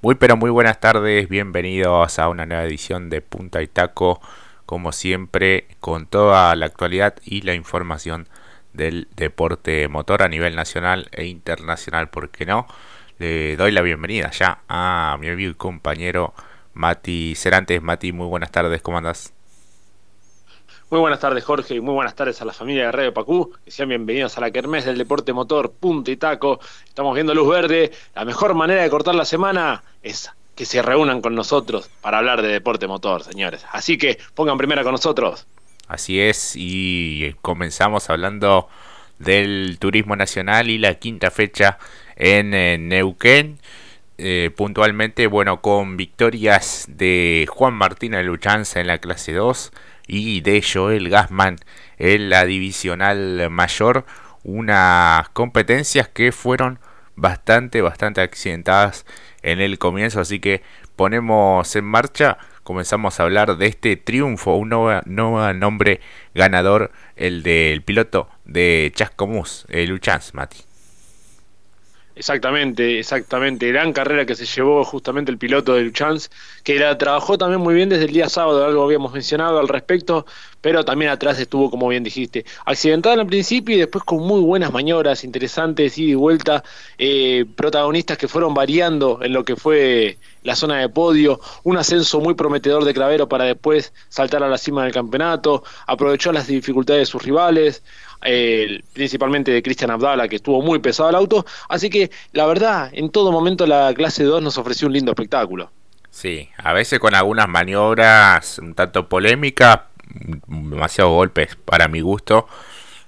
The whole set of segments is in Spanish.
Muy pero muy buenas tardes, bienvenidos a una nueva edición de Punta y Taco, como siempre, con toda la actualidad y la información del deporte motor a nivel nacional e internacional, ¿por qué no? Le doy la bienvenida ya a mi amigo y compañero Mati Cerantes. Mati, muy buenas tardes, ¿cómo andas? Muy buenas tardes, Jorge, y muy buenas tardes a la familia de Radio Pacú. Que sean bienvenidos a la Kermés del Deporte Motor, punto y taco. Estamos viendo luz verde. La mejor manera de cortar la semana es que se reúnan con nosotros para hablar de deporte motor, señores. Así que pongan primera con nosotros. Así es, y comenzamos hablando del turismo nacional y la quinta fecha en, Neuquén. Eh, puntualmente, bueno, con victorias de Juan Martín Luchanza en la clase 2 y de Joel Gasman en la divisional mayor. Unas competencias que fueron bastante, bastante accidentadas en el comienzo. Así que ponemos en marcha, comenzamos a hablar de este triunfo, un nuevo, nombre ganador, el del piloto de Chascomús, el Luchans, Mati. Exactamente, exactamente. Gran carrera que se llevó justamente el piloto de Luchans, que la trabajó también muy bien desde el día sábado, algo habíamos mencionado al respecto, pero también atrás estuvo, como bien dijiste, accidentada al principio y después con muy buenas maniobras, interesantes, ida y vuelta, eh, protagonistas que fueron variando en lo que fue la zona de podio, un ascenso muy prometedor de Clavero para después saltar a la cima del campeonato, aprovechó las dificultades de sus rivales, eh, principalmente de Cristian Abdala, que estuvo muy pesado el auto. Así que, la verdad, en todo momento la clase 2 nos ofreció un lindo espectáculo. Sí, a veces con algunas maniobras un tanto polémicas, demasiados golpes para mi gusto.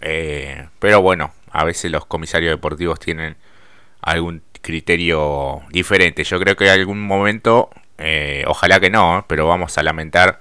Eh, pero bueno, a veces los comisarios deportivos tienen algún criterio diferente. Yo creo que en algún momento, eh, ojalá que no, pero vamos a lamentar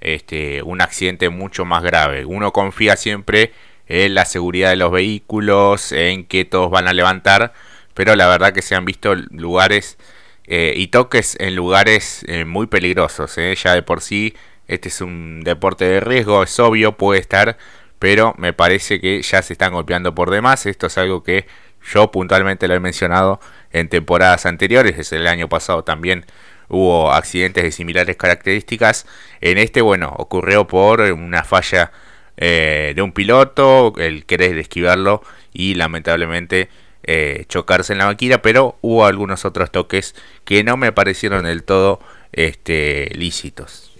este, un accidente mucho más grave. Uno confía siempre en la seguridad de los vehículos, en que todos van a levantar, pero la verdad que se han visto lugares eh, y toques en lugares eh, muy peligrosos. Eh. Ya de por sí, este es un deporte de riesgo, es obvio, puede estar, pero me parece que ya se están golpeando por demás. Esto es algo que yo puntualmente lo he mencionado en temporadas anteriores, desde el año pasado también hubo accidentes de similares características. En este, bueno, ocurrió por una falla eh, de un piloto, el querer esquivarlo y lamentablemente eh, chocarse en la máquina, pero hubo algunos otros toques que no me parecieron del todo este, lícitos.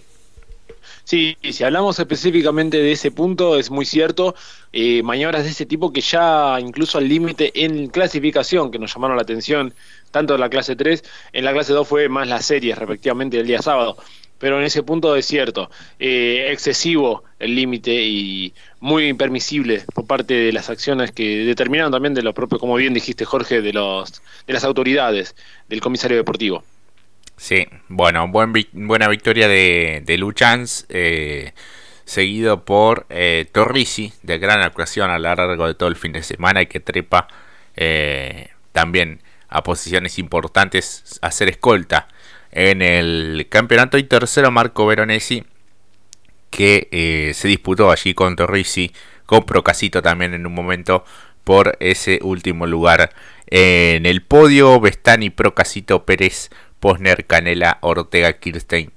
Sí, si hablamos específicamente de ese punto, es muy cierto. Eh, maniobras de ese tipo que ya incluso al límite en clasificación, que nos llamaron la atención, tanto en la clase 3, en la clase 2 fue más la serie, respectivamente, del día sábado pero en ese punto es cierto, eh, excesivo el límite y muy impermisible por parte de las acciones que determinaron también de los propios, como bien dijiste Jorge, de los de las autoridades del comisario deportivo. Sí, bueno, buen, buena victoria de, de Luchans, eh, seguido por eh, Torrisi, de gran actuación a lo largo de todo el fin de semana y que trepa eh, también a posiciones importantes a ser escolta en el campeonato. Y tercero Marco Veronesi que eh, se disputó allí con Torrisi con Procasito también en un momento por ese último lugar en el podio. Bestani Procasito Pérez Posner Canela Ortega Kirstein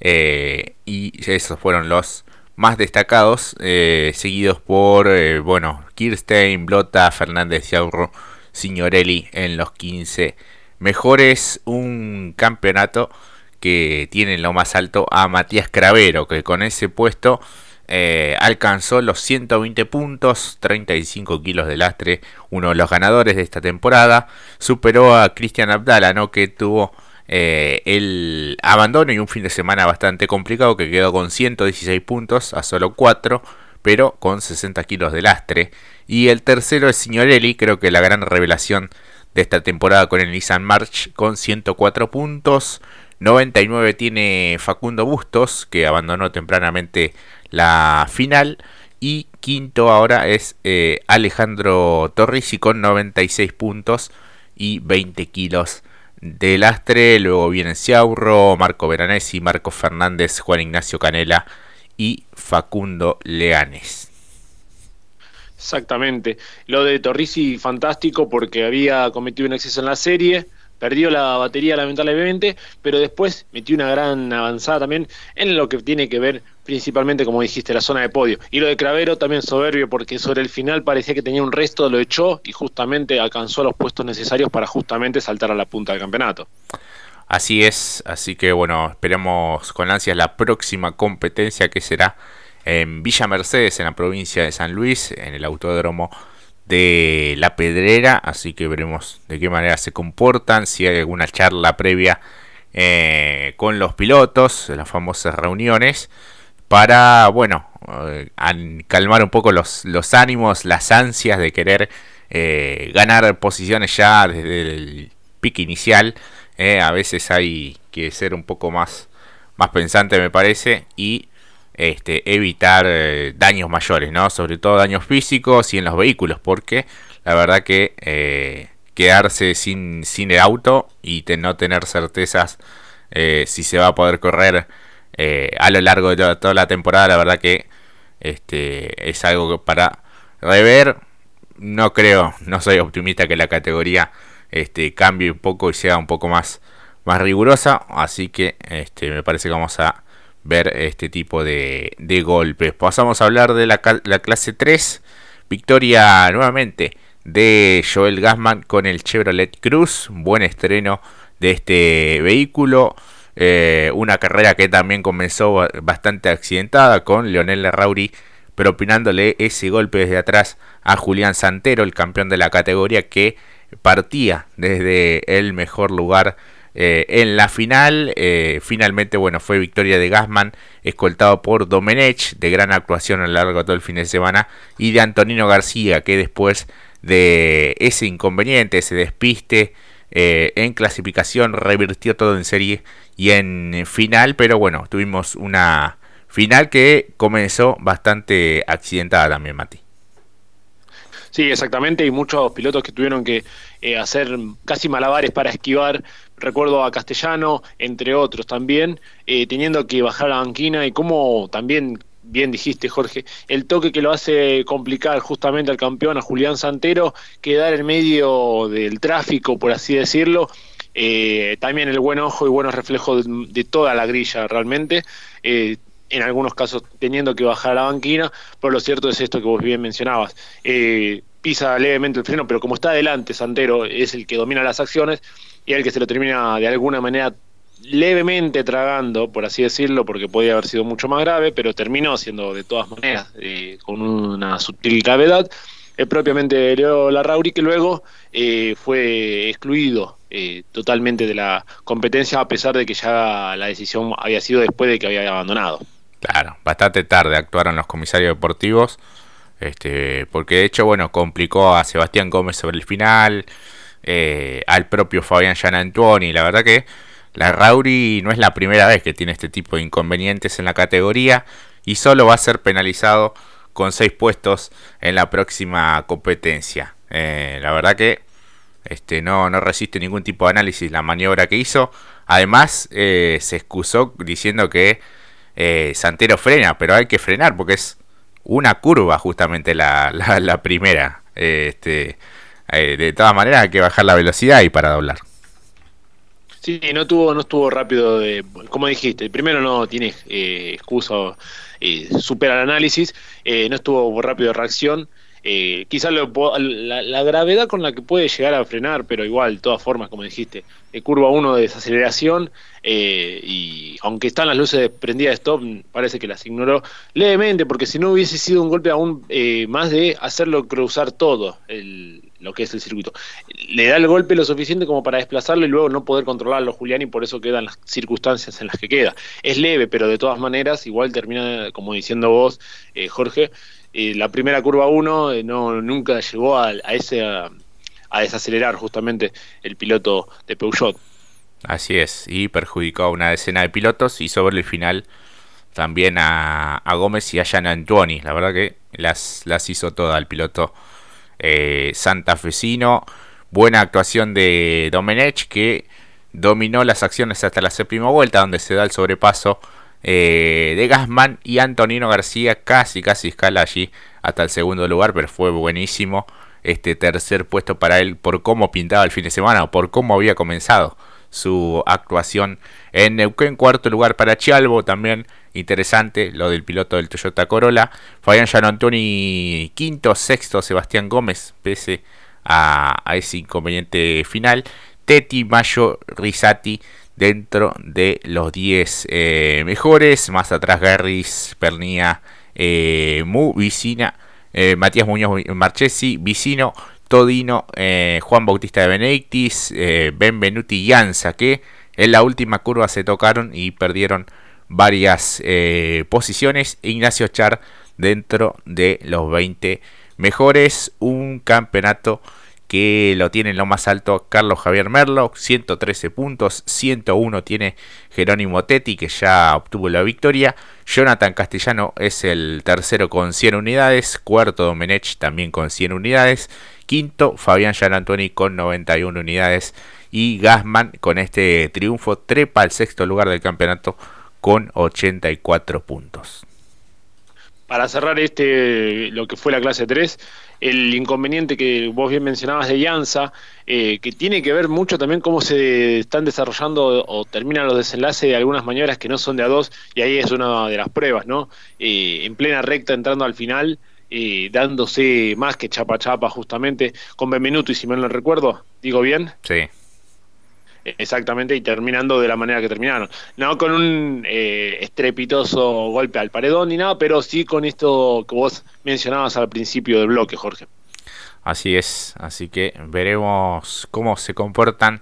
eh, y esos fueron los más destacados eh, seguidos por bueno Kirstein Blota Fernández Yaurro Signorelli en los 15 Mejor es un campeonato que tiene en lo más alto a Matías Cravero, que con ese puesto eh, alcanzó los 120 puntos, 35 kilos de lastre, uno de los ganadores de esta temporada. Superó a Cristian Abdala, ¿no? que tuvo eh, el abandono y un fin de semana bastante complicado, que quedó con 116 puntos a solo 4, pero con 60 kilos de lastre. Y el tercero es Signorelli, creo que la gran revelación de esta temporada con el Nissan March con 104 puntos. 99 tiene Facundo Bustos, que abandonó tempranamente la final. Y quinto ahora es eh, Alejandro Torrisi con 96 puntos y 20 kilos de lastre. Luego vienen Ciaurro, Marco Veranesi, Marco Fernández, Juan Ignacio Canela y Facundo Leanes. Exactamente. Lo de Torrisi, fantástico, porque había cometido un exceso en la serie, perdió la batería lamentablemente, pero después metió una gran avanzada también en lo que tiene que ver principalmente, como dijiste, la zona de podio. Y lo de Cravero también soberbio, porque sobre el final parecía que tenía un resto, lo echó y justamente alcanzó los puestos necesarios para justamente saltar a la punta del campeonato. Así es, así que bueno, esperemos con ansias la próxima competencia que será en Villa Mercedes, en la provincia de San Luis, en el autódromo de La Pedrera, así que veremos de qué manera se comportan, si hay alguna charla previa eh, con los pilotos, las famosas reuniones, para, bueno, eh, calmar un poco los, ánimos, las ansias de querer eh, ganar posiciones ya desde el pique inicial. a veces hay que ser un poco más, más pensante, me parece, y este, evitar eh, daños mayores, ¿no? Sobre todo daños físicos y en los vehículos, porque la verdad que eh, quedarse sin, sin el auto y no tener certezas eh, si se va a poder correr a lo largo de toda, la temporada, la verdad que este, es algo que para rever. No creo, no soy optimista que la categoría este, cambie un poco y sea un poco más, más rigurosa, así que este, me parece que vamos a ver este tipo de, golpes. Pasamos a hablar de la, clase 3. Victoria nuevamente de Joel Gassman con el Chevrolet Cruz. Buen estreno de este vehículo. Eh, una carrera que también comenzó bastante accidentada con Leonel Rauri propinándole ese golpe desde atrás a Julián Santero, el campeón de la categoría que partía desde el mejor lugar eh, en la final, eh, finalmente, bueno, fue victoria de Gassman, escoltado por Domenech, de gran actuación a lo largo de todo el fin de semana, y de Antonino García, que después de ese inconveniente, ese despiste eh, en clasificación, revirtió todo en serie y en final, pero bueno, tuvimos una final que comenzó bastante accidentada también, Mati. Sí, exactamente, y muchos pilotos que tuvieron que hacer casi malabares para esquivar recuerdo a Castellano, entre otros también, eh, teniendo que bajar la banquina y como también bien dijiste Jorge, el toque que lo hace complicar justamente al campeón, a Julián Santero, quedar en medio del tráfico, por así decirlo, eh, también el buen ojo y buenos reflejos de, toda la grilla realmente, eh, en algunos casos teniendo que bajar la banquina, pero lo cierto es esto que vos bien mencionabas. pisa levemente el freno, pero como está adelante Santero, es el que domina las acciones, y el que se lo termina de alguna manera levemente tragando, por así decirlo, porque podía haber sido mucho más grave, pero terminó siendo de todas maneras eh, con una sutil gravedad. el propiamente Leo Larrauri, que luego eh, fue excluido eh, totalmente de la competencia, a pesar de que ya la decisión había sido después de que había abandonado. Claro, bastante tarde actuaron los comisarios deportivos, este, porque de hecho, bueno, complicó a Sebastián Gómez sobre el final. Eh, al propio Fabián Gianantuoni. La verdad que la Rauri no es la primera vez que tiene este tipo de inconvenientes en la categoría y solo va a ser penalizado con 6 puestos en la próxima competencia. Eh, la verdad que este, no, no resiste ningún tipo de análisis la maniobra que hizo. Además, eh, se excusó diciendo que Santero frena, pero hay que frenar porque es una curva justamente la, la, la primera. Este, eh, de todas maneras hay que bajar la velocidad y para doblar. Sí, no tuvo, no estuvo rápido, de, como dijiste, primero no tiene eh, excusa, eh, supera el análisis, eh, no estuvo rápido de reacción, eh, quizás la, gravedad con la que puede llegar a frenar, pero igual, de todas formas, como dijiste, curva 1 de desaceleración eh, y aunque están las luces prendidas de stop, parece que las ignoró levemente, porque si no hubiese sido un golpe aún eh, más de hacerlo cruzar todo lo que es el circuito. Le da el golpe lo suficiente como para desplazarlo y luego no poder controlarlo Julián y por eso quedan las circunstancias en las que queda. Es leve, pero de todas maneras igual termina, como diciendo vos, Jorge, la primera curva 1 eh, no, nunca llegó a, ese a, desacelerar justamente el piloto de Peugeot. Así es, y perjudicó a una decena de pilotos y sobre el final también a, Gómez y a Jan Antuoni. La verdad que las, las hizo toda el piloto eh, santafesino. Buena actuación de Domenech que dominó las acciones hasta la séptima vuelta donde se da el sobrepaso eh, de Gasman y Antonino García casi casi escala allí hasta el segundo lugar, pero fue buenísimo este tercer puesto para él por cómo pintaba el fin de semana o por cómo había comenzado su actuación en Neuquén. Cuarto lugar para Chialbo, también interesante lo del piloto del Toyota Corolla. Fabián Antoni quinto, sexto Sebastián Gómez, pese a, ese inconveniente final. Teti, Mayo, Risati dentro de los 10 eh, mejores. Más atrás Garris, Pernía, eh, Mu, Vicina, eh, Matías Muñoz Marchesi, Vicino, Todino, eh, Juan Bautista de Benedictis, Benvenuti y Anza, que en la última curva se tocaron y perdieron varias eh, posiciones. Ignacio Char dentro de los 20 mejores. Un campeonato que lo tiene en lo más alto Carlos Javier Merlo, 113 puntos, 101 tiene Jerónimo Tetti, que ya obtuvo la victoria, Jonathan Castellano es el tercero con 100 unidades, cuarto Domenech también con 100 unidades, quinto Fabián Gianantoni con 91 unidades y Gasman con este triunfo trepa al sexto lugar del campeonato con 84 puntos. Para cerrar este lo que fue la clase 3, el inconveniente que vos bien mencionabas de Llanza, eh, que tiene que ver mucho también cómo se están desarrollando o terminan los desenlaces de algunas maniobras que no son de a dos, y ahí es una de las pruebas, ¿no? Eh, en plena recta entrando al final, eh, dándose más que chapa chapa justamente, con Benvenuto y si me lo recuerdo, digo bien. Sí. Exactamente, y terminando de la manera que terminaron. No con un eh, estrepitoso golpe al paredón ni nada, pero sí con esto que vos mencionabas al principio del bloque, Jorge. Así es, así que veremos cómo se comportan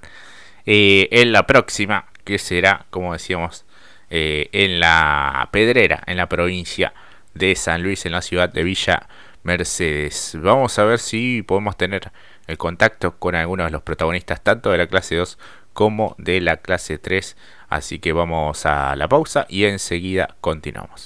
eh, en la próxima, que será, como decíamos, eh, en la Pedrera, en la provincia de San Luis, en la ciudad de Villa Mercedes. Vamos a ver si podemos tener el contacto con algunos de los protagonistas, tanto de la clase 2 como de la clase 3. Así que vamos a la pausa y enseguida continuamos.